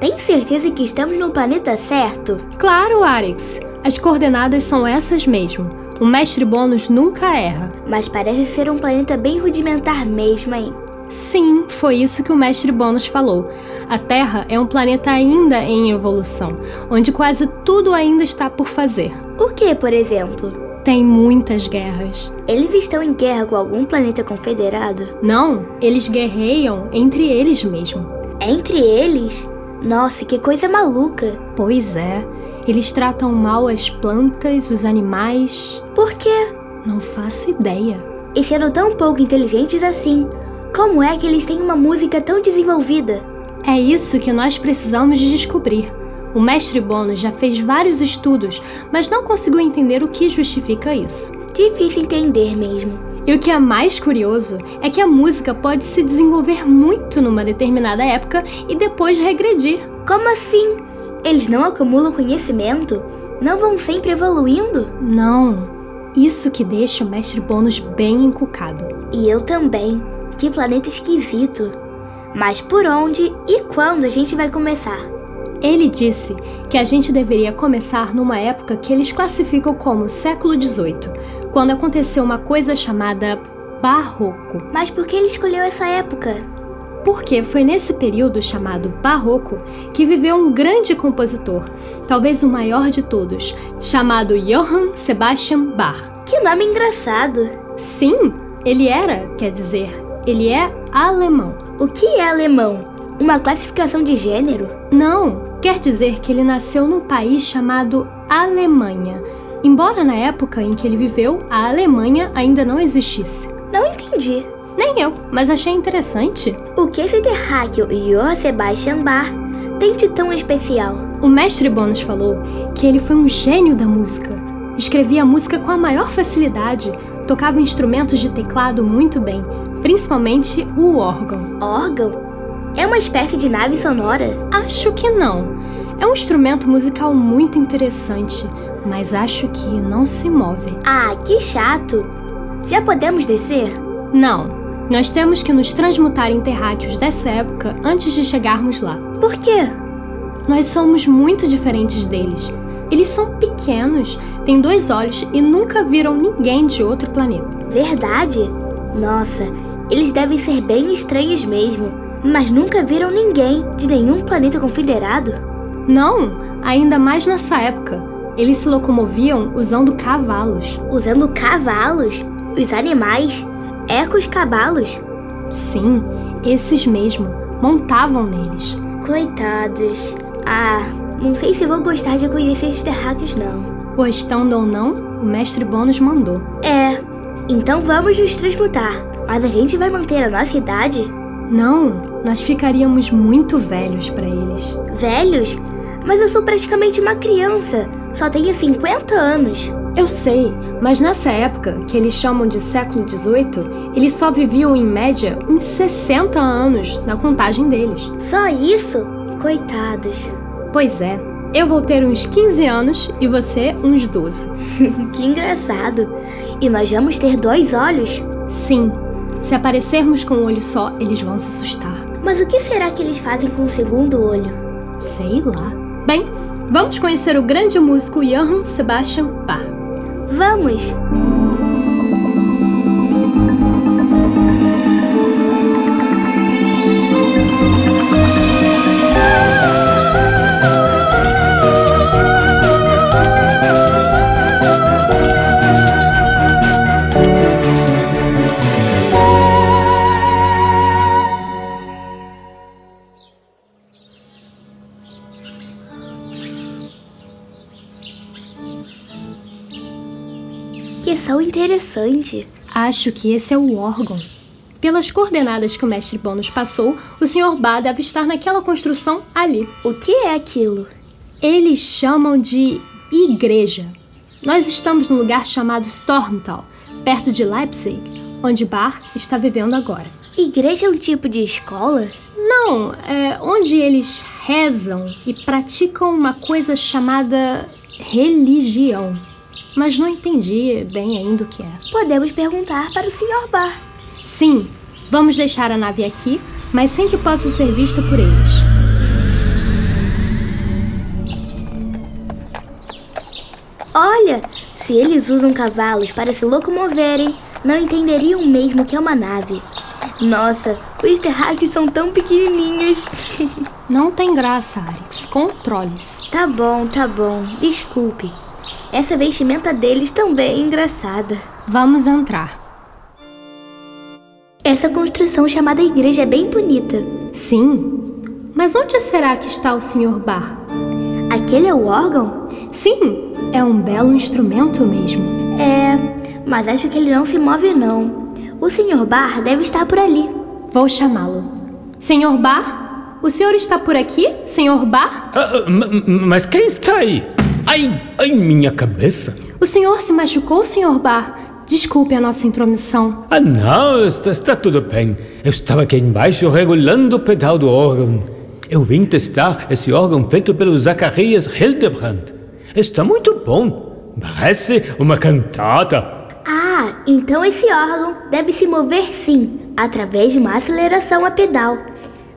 Tem certeza que estamos no planeta certo? Claro, Arix. As coordenadas são essas mesmo. O mestre Bônus nunca erra. Mas parece ser um planeta bem rudimentar mesmo, hein? Sim, foi isso que o mestre Bônus falou. A Terra é um planeta ainda em evolução, onde quase tudo ainda está por fazer. O que, por exemplo? Tem muitas guerras. Eles estão em guerra com algum planeta confederado? Não, eles guerreiam entre eles mesmo. Entre eles? Nossa, que coisa maluca! Pois é, eles tratam mal as plantas, os animais. Por quê? Não faço ideia. E sendo tão pouco inteligentes assim, como é que eles têm uma música tão desenvolvida? É isso que nós precisamos de descobrir. O mestre Bono já fez vários estudos, mas não conseguiu entender o que justifica isso. Difícil entender mesmo. E o que é mais curioso é que a música pode se desenvolver muito numa determinada época e depois regredir. Como assim? Eles não acumulam conhecimento? Não vão sempre evoluindo? Não. Isso que deixa o mestre Bônus bem encucado. E eu também. Que planeta esquisito. Mas por onde e quando a gente vai começar? Ele disse que a gente deveria começar numa época que eles classificam como século XVIII, quando aconteceu uma coisa chamada Barroco. Mas por que ele escolheu essa época? Porque foi nesse período chamado Barroco que viveu um grande compositor, talvez o maior de todos, chamado Johann Sebastian Bach. Que nome engraçado! Sim, ele era, quer dizer, ele é alemão. O que é alemão? Uma classificação de gênero? Não, quer dizer que ele nasceu num país chamado Alemanha, embora na época em que ele viveu a Alemanha ainda não existisse. Não entendi. Nem eu, mas achei interessante. O que esse terráqueo Johann Sebastian Bach tem de tão especial? O mestre Bônus falou que ele foi um gênio da música. Escrevia música com a maior facilidade, tocava instrumentos de teclado muito bem, principalmente o órgão. Órgão? É uma espécie de nave sonora? Acho que não. É um instrumento musical muito interessante, mas acho que não se move. Ah, que chato! Já podemos descer? Não. Nós temos que nos transmutar em terráqueos dessa época antes de chegarmos lá. Por quê? Nós somos muito diferentes deles. Eles são pequenos, têm dois olhos e nunca viram ninguém de outro planeta. Verdade? Nossa, eles devem ser bem estranhos mesmo. Mas nunca viram ninguém de nenhum planeta confederado? Não, ainda mais nessa época. Eles se locomoviam usando cavalos. Usando cavalos? Os animais? Ecos cavalos? Sim, esses mesmo. Montavam neles. Coitados. Ah, não sei se vou gostar de conhecer esses terráqueos, não. Gostando ou não, o mestre Bônus mandou. É, então vamos nos transmutar. Mas a gente vai manter a nossa idade? Não, nós ficaríamos muito velhos para eles. Velhos? Mas eu sou praticamente uma criança. Só tenho 50 anos. Eu sei, mas nessa época, que eles chamam de século XVIII, eles só viviam em média uns 60 anos na contagem deles. Só isso? Coitados. Pois é, eu vou ter uns 15 anos e você uns 12. que engraçado. E nós vamos ter dois olhos? Sim. Se aparecermos com um olho só, eles vão se assustar. Mas o que será que eles fazem com o segundo olho? Sei lá. Bem, vamos conhecer o grande músico Johann Sebastian Bach. Vamos! Interessante. Acho que esse é o órgão. Pelas coordenadas que o mestre Bônus passou, o Sr. Bar deve estar naquela construção ali. O que é aquilo? Eles chamam de igreja. Nós estamos no lugar chamado Stormtal, perto de Leipzig, onde Bar está vivendo agora. Igreja é um tipo de escola? Não, é onde eles rezam e praticam uma coisa chamada religião. Mas não entendi bem ainda o que é. Podemos perguntar para o Sr. Bar. Sim, vamos deixar a nave aqui, mas sem que possa ser vista por eles. Olha, se eles usam cavalos para se locomoverem, não entenderiam mesmo que é uma nave. Nossa, os terráqueos são tão pequenininhos. Não tem graça, Arix. Controle-se. Tá bom, tá bom. Desculpe. Essa vestimenta deles também é engraçada. Vamos entrar. Essa construção chamada igreja é bem bonita. Sim. Mas onde será que está o Sr. Bar? Aquele é o órgão? Sim, é um belo instrumento mesmo. É, mas acho que ele não se move não. O Sr. Bar deve estar por ali. Vou chamá-lo. Senhor Bar? O senhor está por aqui, Senhor Bar? Ah, ah, mas quem está aí? Ai, ai, minha cabeça. O senhor se machucou, Senhor Bar? Desculpe a nossa intromissão. Ah, não, está, está tudo bem. Eu estava aqui embaixo regulando o pedal do órgão. Eu vim testar esse órgão feito pelo Zacarias Hildebrand. Está muito bom. Parece uma cantata. Ah, então esse órgão deve se mover sim, através de uma aceleração a pedal.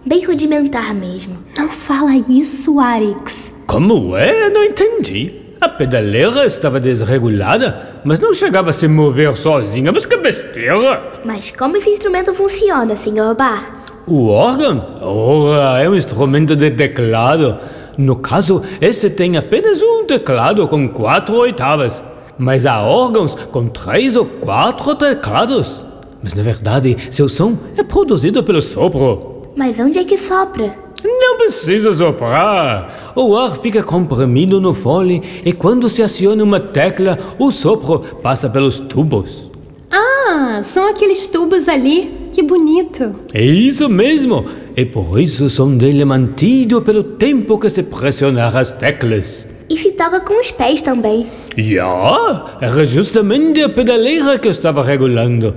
Bem rudimentar mesmo. Não fala isso, Arix. Como é? Não entendi. A pedaleira estava desregulada, mas não chegava a se mover sozinha. Mas que besteira! Mas como esse instrumento funciona, Sr. Bar? O órgão? Ora, é um instrumento de teclado. No caso, este tem apenas um teclado com quatro oitavas. Mas há órgãos com três ou quatro teclados. Mas na verdade, seu som é produzido pelo sopro. Mas onde é que sopra? Não precisa soprar. O ar fica comprimido no fole e quando se aciona uma tecla, o sopro passa pelos tubos. Ah, são aqueles tubos ali. Que bonito. É isso mesmo. E por isso o som dele mantido pelo tempo que se pressionar as teclas. E se toca com os pés também. Já, era justamente a pedaleira que eu estava regulando.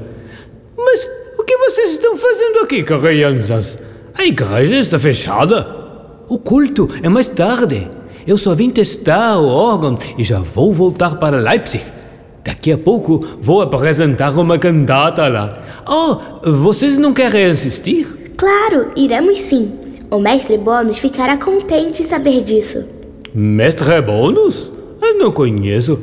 Mas o que vocês estão fazendo aqui, crianças? A igreja está fechada. O culto é mais tarde. Eu só vim testar o órgão e já vou voltar para Leipzig. Daqui a pouco vou apresentar uma cantata lá. Oh, vocês não querem assistir? Claro, iremos sim. O mestre Bônus ficará contente em saber disso. Mestre Bônus? Eu não conheço.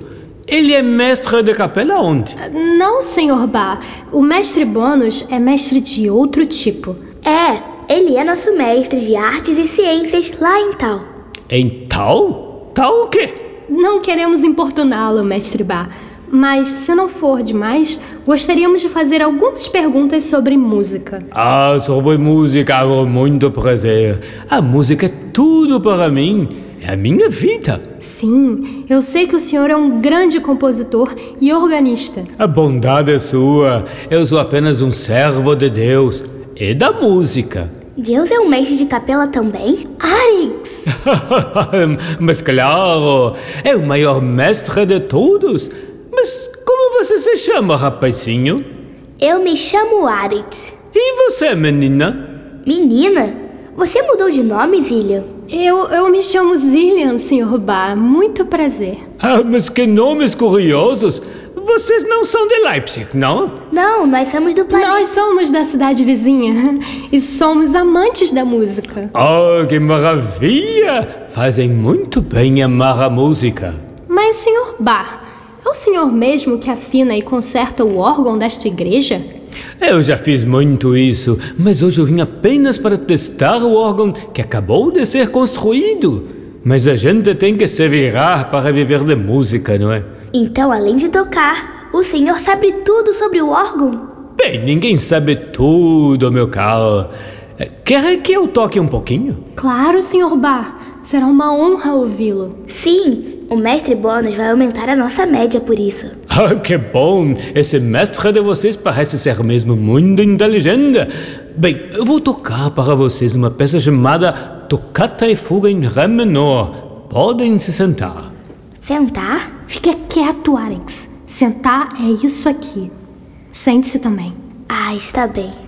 Ele é mestre de capela onde? Não, Senhor Bar. O mestre Bônus é mestre de outro tipo. É, ele é nosso mestre de artes e ciências lá em Tal. Em tal? Tal o quê? Não queremos importuná-lo, mestre Bar. Mas, se não for demais, gostaríamos de fazer algumas perguntas sobre música. Ah, sobre música, com muito prazer. A música é tudo para mim. É a minha vida. Sim, eu sei que o senhor é um grande compositor e organista. A bondade é sua. Eu sou apenas um servo de Deus e da música. Deus é um mestre de capela também? Arix! Mas claro, é o maior mestre de todos. Mas como você se chama, rapazinho? Eu me chamo Aritz. E você, menina? Menina, você mudou de nome, William? Eu, eu me chamo Zillian, Sr. Bar. Muito prazer. Ah, mas que nomes curiosos. Vocês não são de Leipzig, não? Não, nós somos do planeta. Nós somos da cidade vizinha e somos amantes da música. Oh, que maravilha! Fazem muito bem amar a música. Mas, Sr. Bar, é o senhor mesmo que afina e conserta o órgão desta igreja? Eu já fiz muito isso, mas hoje eu vim apenas para testar o órgão que acabou de ser construído. Mas a gente tem que se virar para viver de música, não é? Então, além de tocar, o senhor sabe tudo sobre o órgão? Bem, ninguém sabe tudo, meu caro. Eh, Quer que eu toque um pouquinho? Claro, Sr. Bar. Será uma honra ouvi-lo. Sim, O mestre Bônus vai aumentar a nossa média por isso. Ah, que bom! Esse mestre de vocês parece ser mesmo muito inteligente. Bem, eu vou tocar para vocês uma peça chamada Tocata e Fuga em Ré menor. Podem se sentar. Sentar? Fica quieto, Arex. Sentar é isso aqui. Sente-se também. Ah, está bem.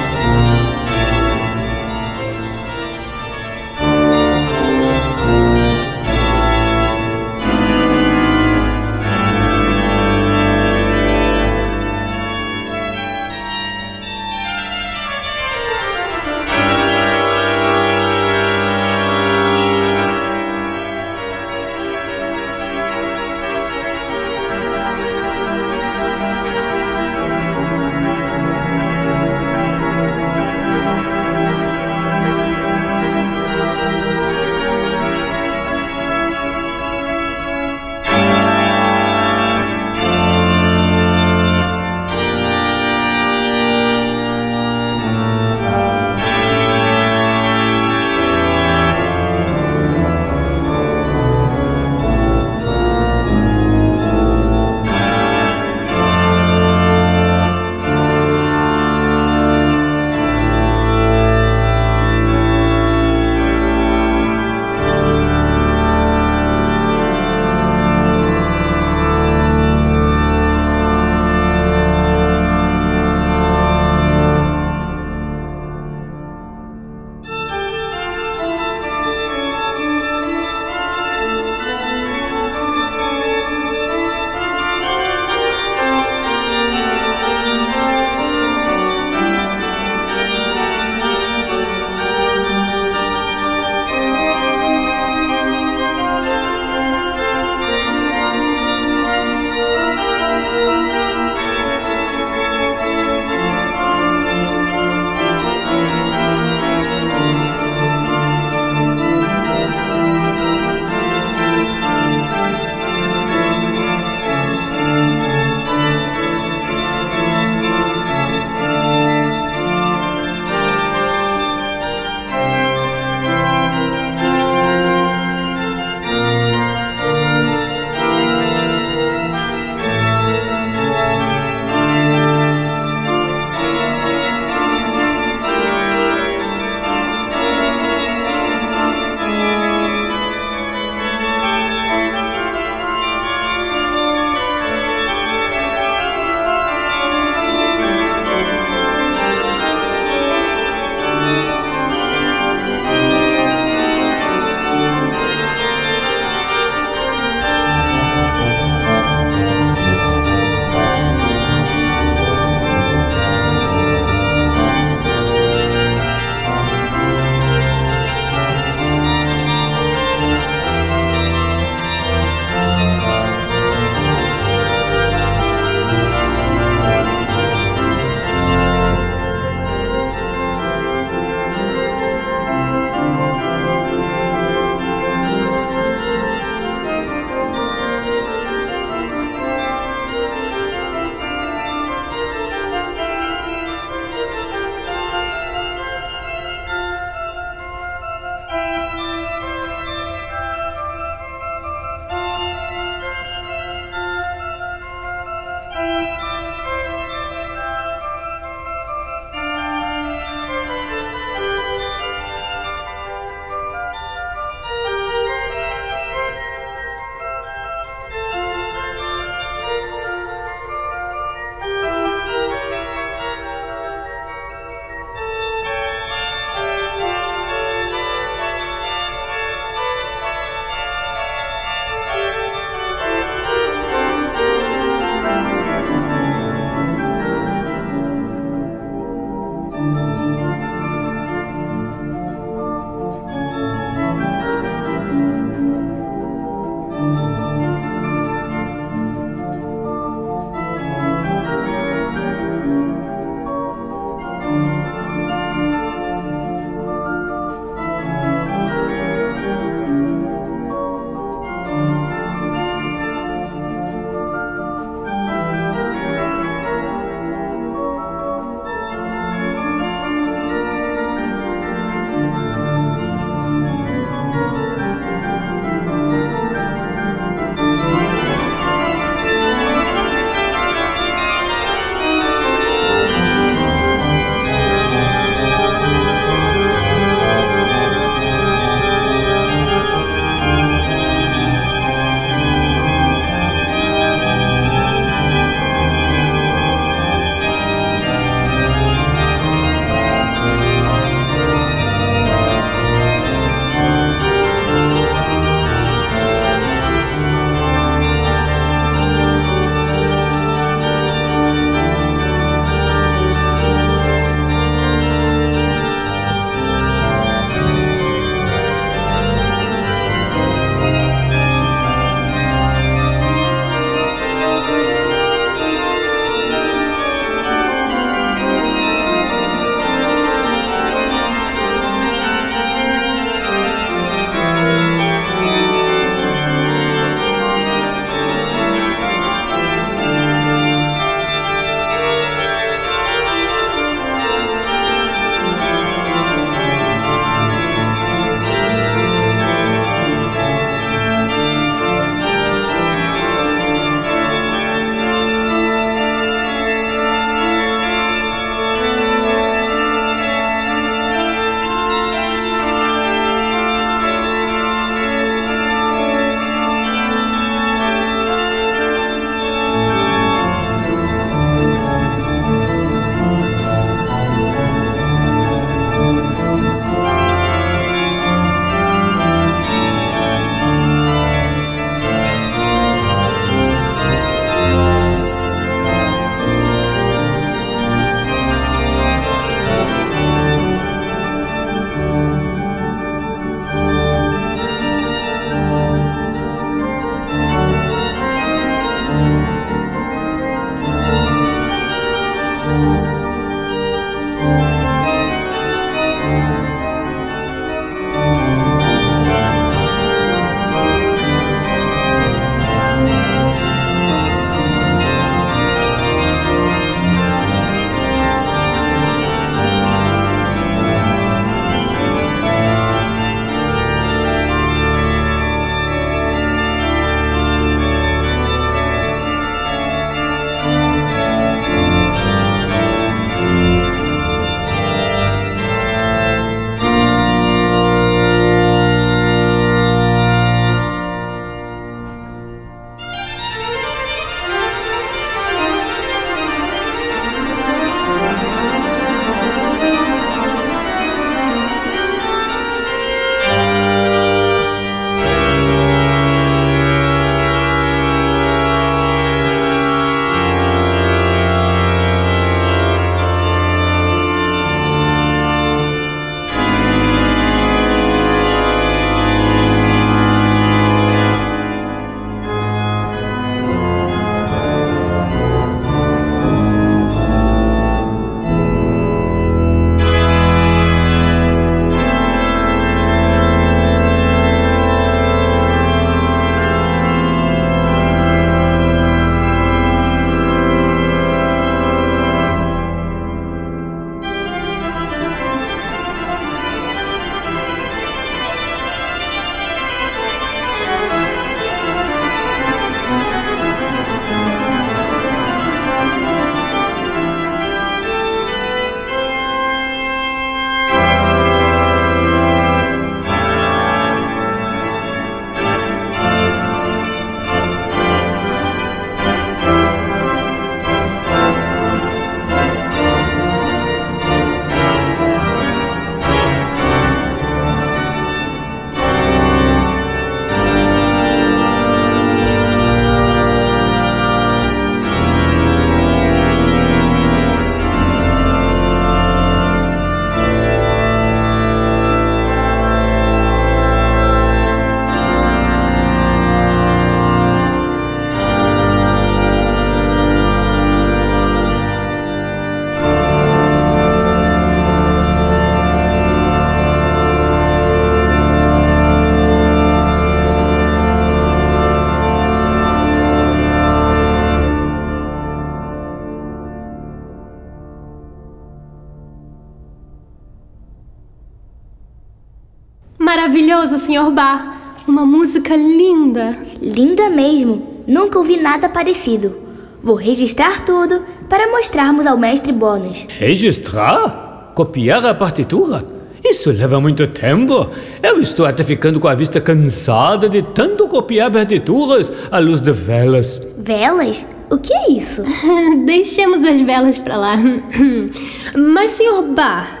Maravilhoso, Sr. Bar. Uma música linda. Linda mesmo. Nunca ouvi nada parecido. Vou registrar tudo para mostrarmos ao mestre Bônus. Registrar? Copiar a partitura? Isso leva muito tempo. Eu estou até ficando com a vista cansada de tanto copiar partituras à luz de velas. Velas? O que é isso? Deixemos as velas para lá. Mas, Sr. Bar,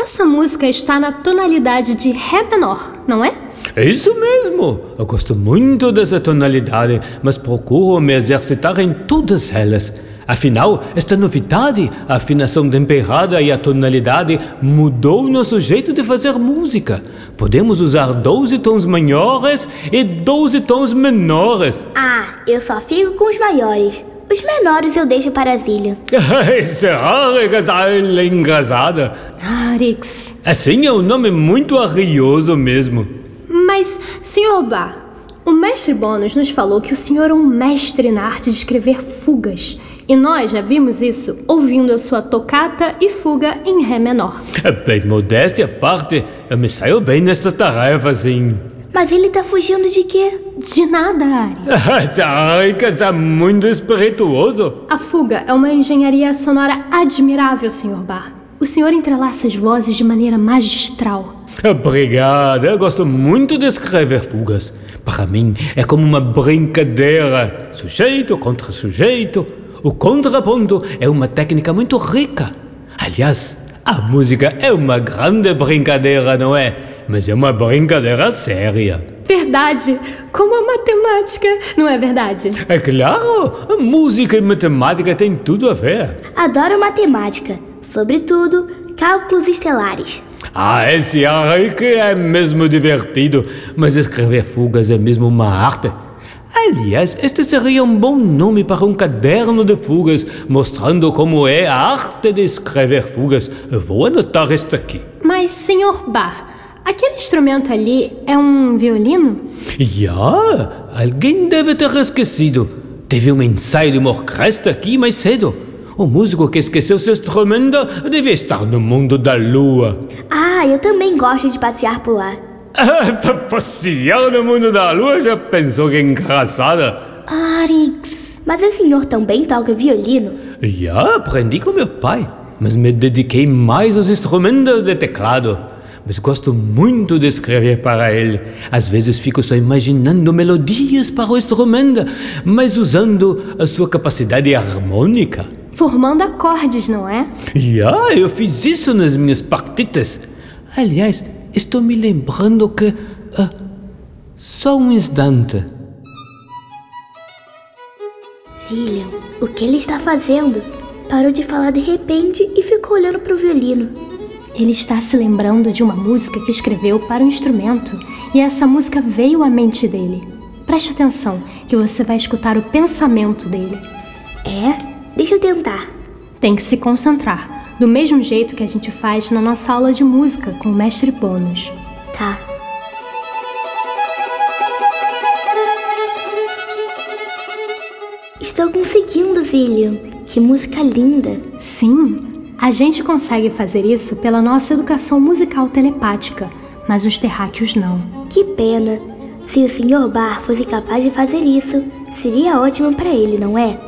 essa música está na tonalidade de Ré menor, não é? É isso mesmo! Eu gosto muito dessa tonalidade, mas procuro me exercitar em todas elas. Afinal, esta novidade, a afinação temperada e a tonalidade, mudou nosso jeito de fazer música. Podemos usar 12 tons maiores e 12 tons menores. Ah, eu só fico com os maiores. Os menores eu deixo para Zília. É engraçada? Arix. Assim é um nome muito arrioso mesmo. Mas, Sr. Bar, o mestre Bônus nos falou que o senhor é um mestre na arte de escrever fugas. E nós já vimos isso ouvindo a sua tocata e fuga em Ré menor. Bem, modéstia à parte, eu me saio bem nesta tarefa, sim. Mas ele tá fugindo de quê? De nada, Ares. Ai, que é muito espirituoso. A fuga é uma engenharia sonora admirável, Sr. Bar. O senhor entrelaça as vozes de maneira magistral. Obrigado, eu gosto muito de escrever fugas. Para mim é como uma brincadeira. Sujeito contra sujeito. O contraponto é uma técnica muito rica. Aliás, a música é uma grande brincadeira, não é? Mas é uma brincadeira séria. Verdade, como a matemática, não é verdade? É claro, a música e matemática têm tudo a ver. Adoro matemática, sobretudo cálculos estelares. Ah, esse aí que é mesmo divertido, mas escrever fugas é mesmo uma arte. Aliás, este seria um bom nome para um caderno de fugas, mostrando como é a arte de escrever fugas. Eu vou anotar isto aqui. Mas, Sr. Bar, aquele instrumento ali é um violino? Já, alguém deve ter esquecido. Teve um ensaio de uma orquestra aqui mais cedo. O músico que esqueceu seu instrumento devia estar no mundo da lua. Ah, eu também gosto de passear por lá. Passear no mundo da lua já pensou que engraçada? Arix. Mas o senhor também toca violino? Já aprendi com meu pai, mas me dediquei mais aos instrumentos de teclado. Mas gosto muito de escrever para ele. Às vezes fico só imaginando melodias para o instrumento, mas usando a sua capacidade harmônica. Formando acordes, não é? Já, eu fiz isso nas minhas partitas. Aliás, estou me lembrando que. ah, só um instante. Zillian, o que ele está fazendo? Parou de falar de repente e ficou olhando para o violino. Ele está se lembrando de uma música que escreveu para o instrumento e essa música veio à mente dele. Preste atenção, que você vai escutar o pensamento dele. É? Deixa eu tentar. Tem que se concentrar, do mesmo jeito que a gente faz na nossa aula de música com o mestre Bônus. Tá. Estou conseguindo, Zillian. Que música linda. Sim, a gente consegue fazer isso pela nossa educação musical telepática, mas os terráqueos não. Que pena. Se o Sr. Bar fosse capaz de fazer isso, seria ótimo para ele, não é?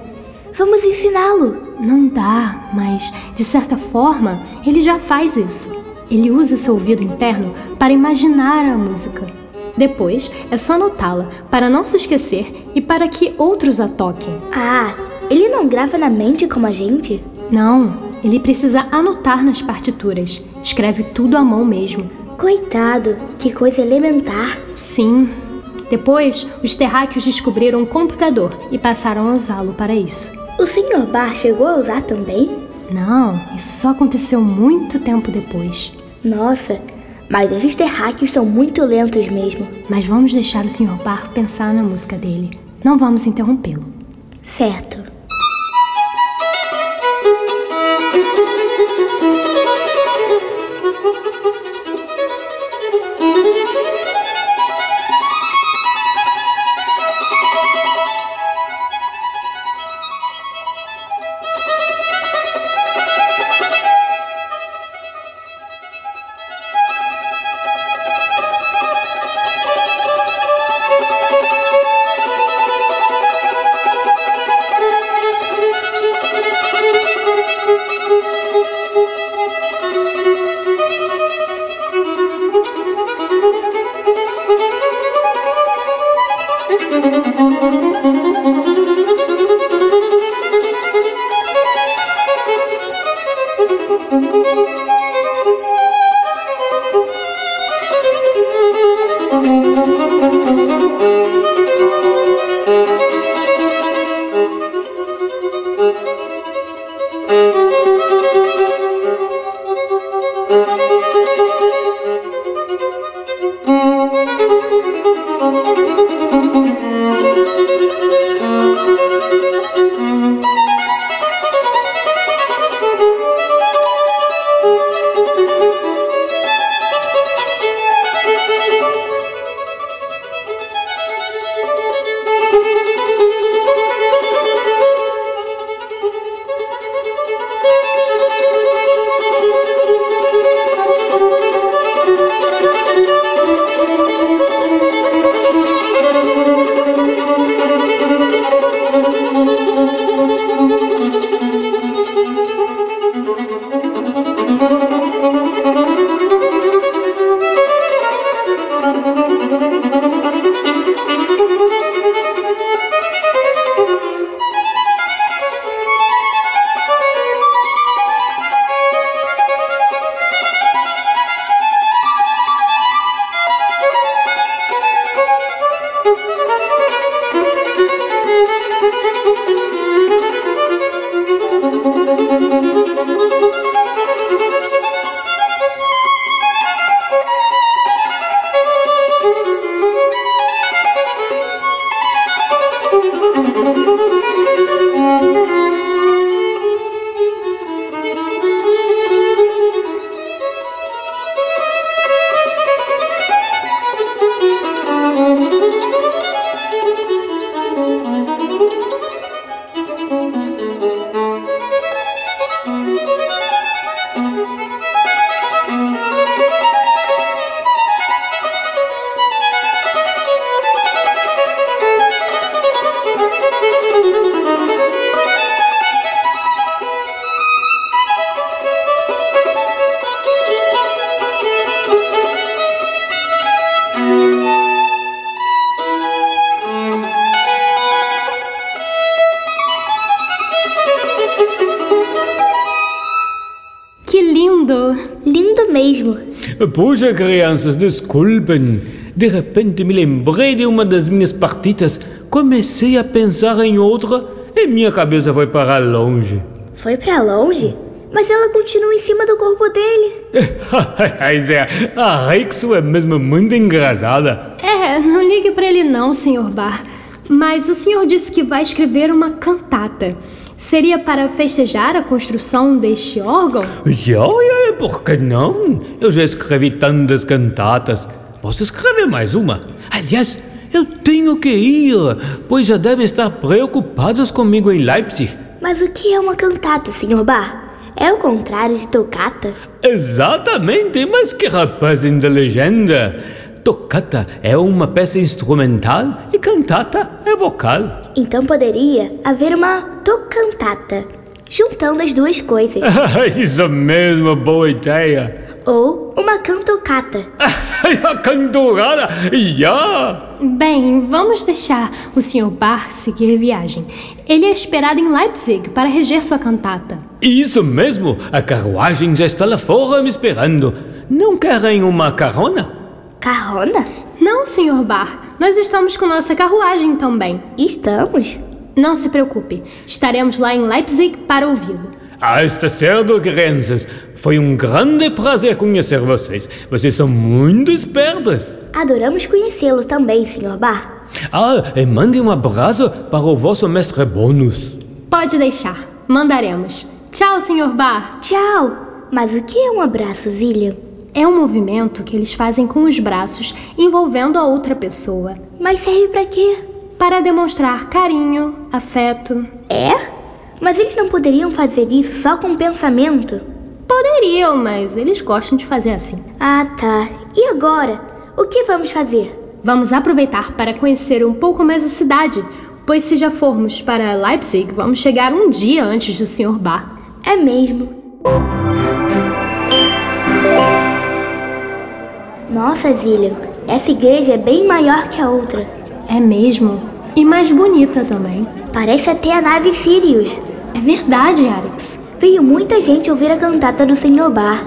Vamos ensiná-lo. Não dá, mas de certa forma ele já faz isso. Ele usa seu ouvido interno para imaginar a música. Depois é só anotá-la para não se esquecer e para que outros a toquem. Ah, ele não grava na mente como a gente? Não, ele precisa anotar nas partituras. Escreve tudo à mão mesmo. Coitado, que coisa elementar. Sim. Depois, os terráqueos descobriram um computador e passaram a usá-lo para isso. O Sr. Bar chegou a usar também? Não, isso só aconteceu muito tempo depois. Nossa, mas esses terráqueos são muito lentos mesmo. Mas vamos deixar o Sr. Bar pensar na música dele. Não vamos interrompê-lo. Certo. Mesmo. Puxa, crianças, desculpem. De repente me lembrei de uma das minhas partidas, comecei a pensar em outra e minha cabeça foi para longe. Foi para longe? Mas ela continua em cima do corpo dele. é, a Rexo é mesmo muito engraçada. É, não ligue para ele não, Sr. Bar. Mas o senhor disse que vai escrever uma cantata. Seria para festejar a construção deste órgão? Já, é, por que não? Eu já escrevi tantas cantatas. Posso escrever mais uma? Aliás, eu tenho que ir, pois já devem estar preocupados comigo em Leipzig. Mas o que é uma cantata, Sr. Bar? É o contrário de tocata? Exatamente, mas que rapaz inteligente! Toccata é uma peça instrumental e cantata é vocal. Então poderia haver uma tocantata, juntando as duas coisas. Isso mesmo, boa ideia. Ou uma cantocata. A cantorada, já! Bem, vamos deixar o Sr. Bach seguir viagem. Ele é esperado em Leipzig para reger sua cantata. Isso mesmo, a carruagem já está lá fora me esperando. Não querem uma carona? Carona? Não, Sr. Bar. Nós estamos com nossa carruagem também. Estamos? Não se preocupe. Estaremos lá em Leipzig para ouvi-lo. Ah, está certo, crianças. Foi um grande prazer conhecer vocês. Vocês são muito espertas. Adoramos conhecê-lo também, Sr. Bar. Ah, e mande um abraço para o vosso mestre Bônus. Pode deixar. Mandaremos. Tchau, Sr. Bar. Tchau. Mas o que é um abraço, William? É um movimento que eles fazem com os braços envolvendo a outra pessoa. Mas serve para quê? Para demonstrar carinho, afeto. É? Mas eles não poderiam fazer isso só com pensamento? Poderiam, mas eles gostam de fazer assim. Ah, tá. E agora? O que vamos fazer? Vamos aproveitar para conhecer um pouco mais a cidade, pois se já formos para Leipzig, vamos chegar um dia antes do Sr. Bar. É mesmo. Nossa, William, essa igreja é bem maior que a outra. É mesmo? E mais bonita também. Parece até a nave Sirius. É verdade, Arix. Veio muita gente ouvir a cantata do Sr. Bar.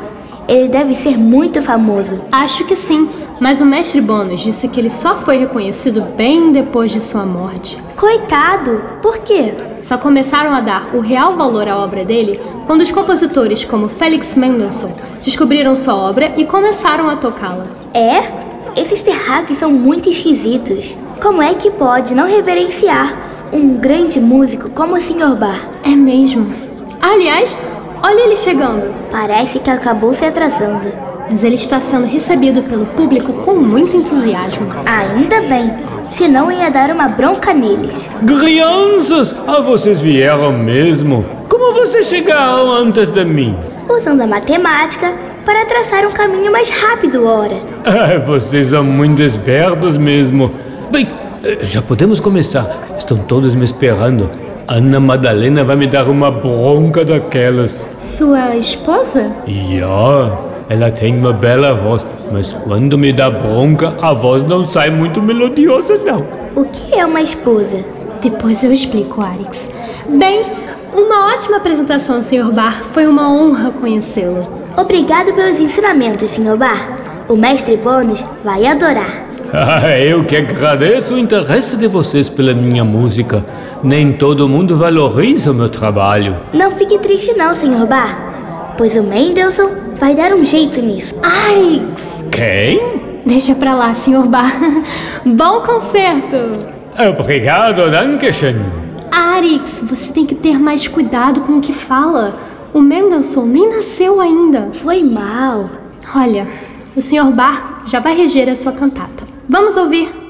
Ele deve ser muito famoso. Acho que sim, mas o mestre Bônus disse que ele só foi reconhecido bem depois de sua morte. Coitado! Por quê? Só começaram a dar o real valor à obra dele quando os compositores como Felix Mendelssohn descobriram sua obra e começaram a tocá-la. É? Esses terráqueos são muito esquisitos. Como é que pode não reverenciar um grande músico como o Sr. Bar? É mesmo. Aliás, olha ele chegando. Parece que acabou se atrasando. Mas ele está sendo recebido pelo público com muito entusiasmo. Ainda bem, senão ia dar uma bronca neles. Crianças, ah, vocês vieram mesmo? Como vocês chegaram antes de mim? Usando a matemática para traçar um caminho mais rápido, ora. Ah, vocês são muito espertos mesmo. Bem, eh, já podemos começar. Estão todos me esperando. Ana Madalena vai me dar uma bronca daquelas. Sua esposa? Ja, ela tem uma bela voz, mas quando me dá bronca, a voz não sai muito melodiosa, não. O que é uma esposa? Depois eu explico, Arix. Bem, uma ótima apresentação, Sr. Bar. Foi uma honra conhecê-lo. Obrigado pelos ensinamentos, Sr. Bar. O mestre Bônus vai adorar. Ah, eu que agradeço o interesse de vocês pela minha música. Nem todo mundo valoriza o meu trabalho. Não fique triste não, Sr. Bar, pois o Mendelssohn vai dar um jeito nisso. Arix! Quem? Deixa pra lá, Sr. Bar. Bom concerto! Obrigado, Dankeschön. Arix, você tem que ter mais cuidado com o que fala. O Mendelssohn nem nasceu ainda. Foi mal. Olha, o Sr. Bar já vai reger a sua cantata. Vamos ouvir.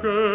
che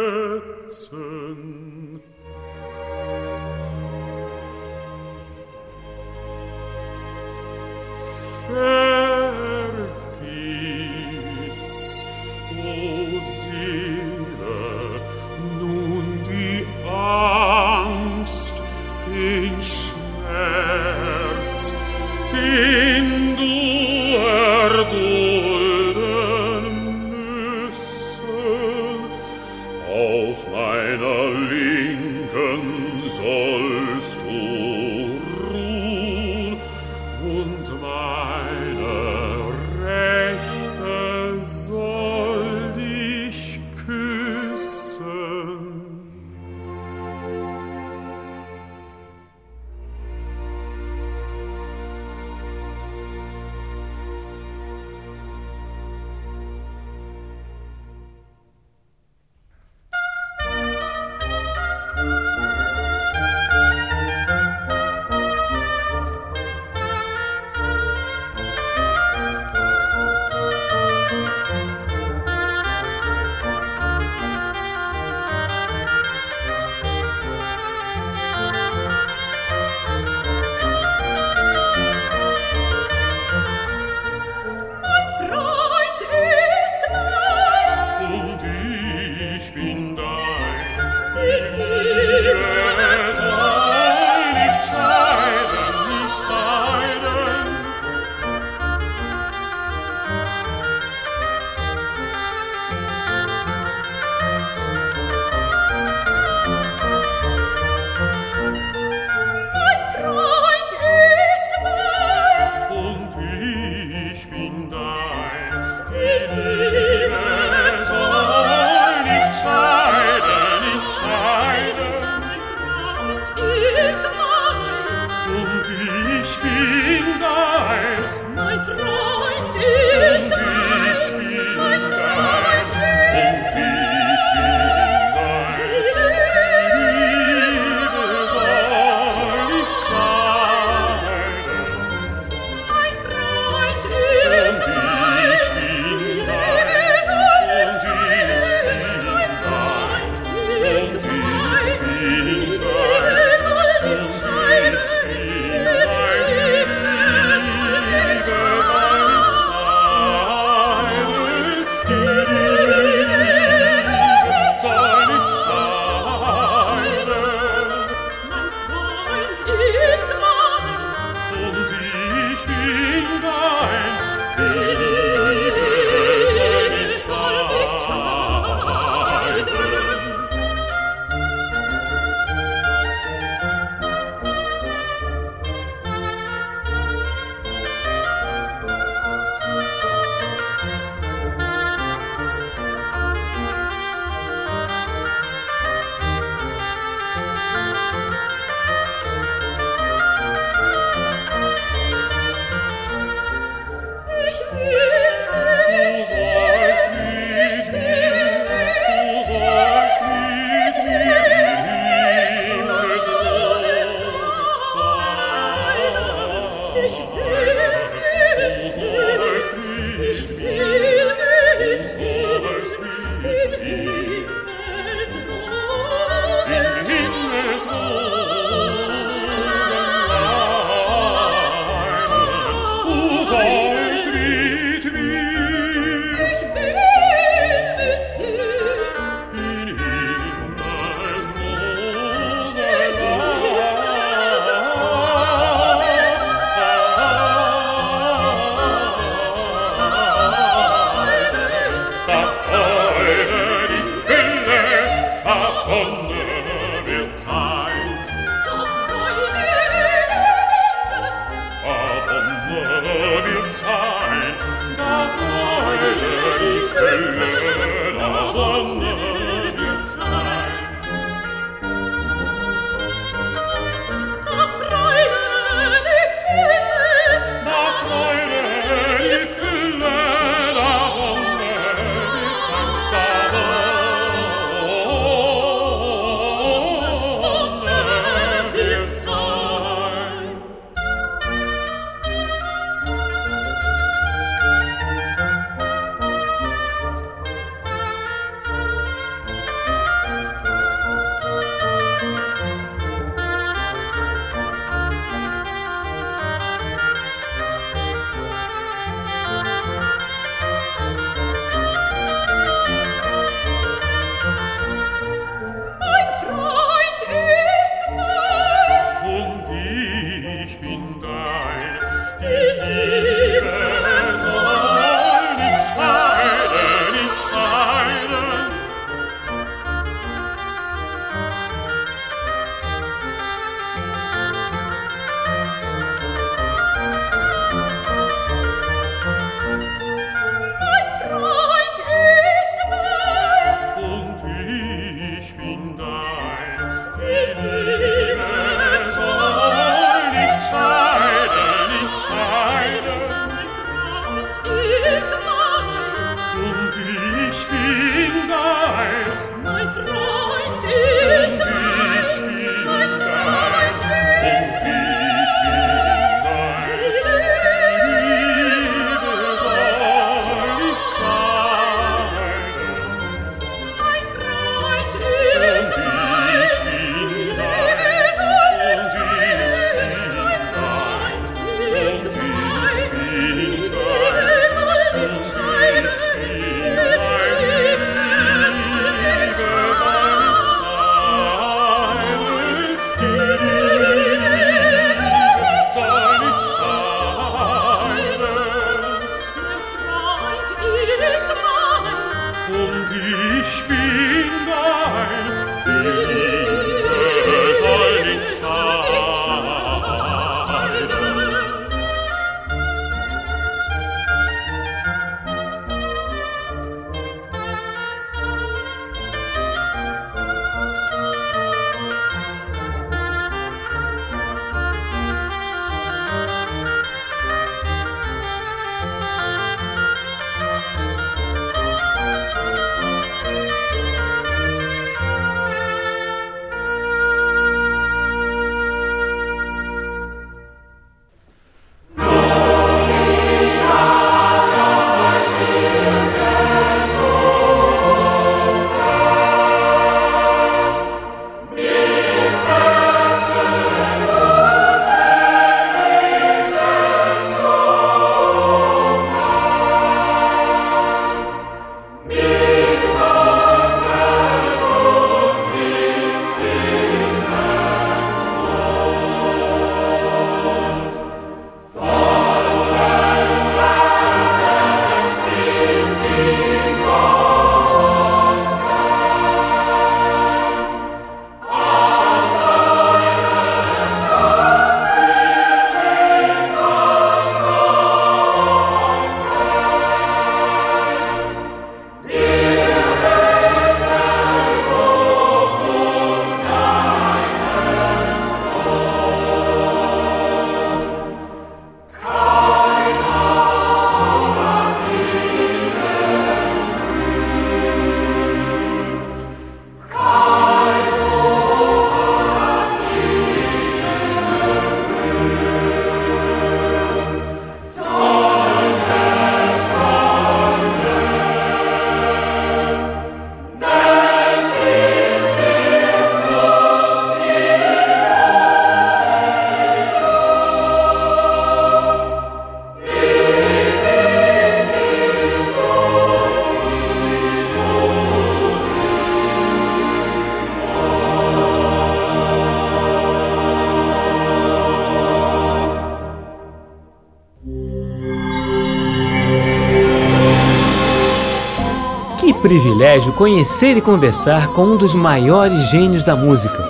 privilégio conhecer e conversar com um dos maiores gênios da música.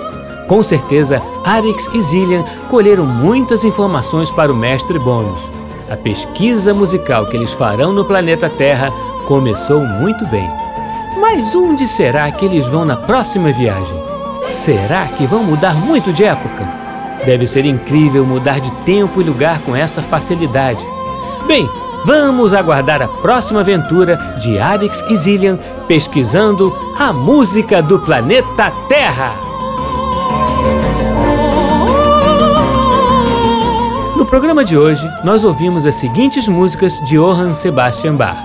Com certeza, Arix e Zillian colheram muitas informações para o mestre Bônus. A pesquisa musical que eles farão no planeta Terra começou muito bem. Mas onde será que eles vão na próxima viagem? Será que vão mudar muito de época? Deve ser incrível mudar de tempo e lugar com essa facilidade. Bem, vamos aguardar a próxima aventura de Arix e Zillian pesquisando a música do planeta Terra. No programa de hoje, nós ouvimos as seguintes músicas de Johann Sebastian Bach: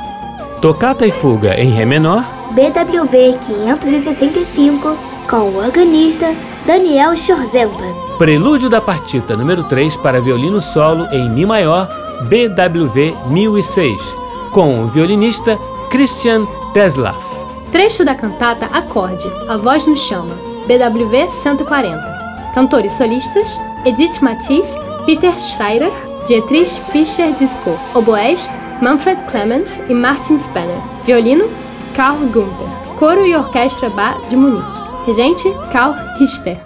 Tocata e Fuga em Ré menor, BWV 565, com o organista Daniel Schorzempa. Prelúdio da Partita número 3 para violino solo em Mi maior, BWV 1006, com o violinista Christian Teslaf. Trecho da cantata Acorde, A Voz nos Chama, BWV 140. Cantores solistas: Edith Matisse, Peter Schreier, Dietrich Fischer-Disco. Oboés: Manfred Clemens e Martin Spanner. Violino: Carl Gunther. Coro e Orquestra Bar de Munique. Regente: Karl Richter.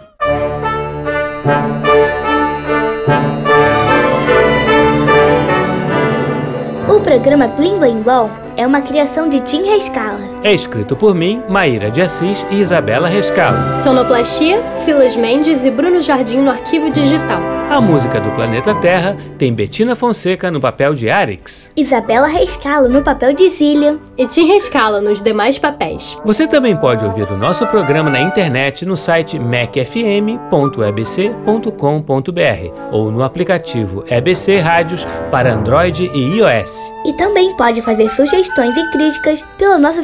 O programa Blim Blim Blom é uma criação de Tim Rescala. É escrito por mim, Maíra de Assis e Isabela Rescalo. Sonoplastia: Silas Mendes e Bruno Jardim no arquivo digital. A música do Planeta Terra tem Betina Fonseca no papel de Arix. Isabela Rescalo no papel de Zillian. E Tim Rescala nos demais papéis. Você também pode ouvir o nosso programa na internet no site macfm.ebc.com.br ou no aplicativo EBC Rádios para Android e iOS. E também pode fazer sugestões e críticas pela nossa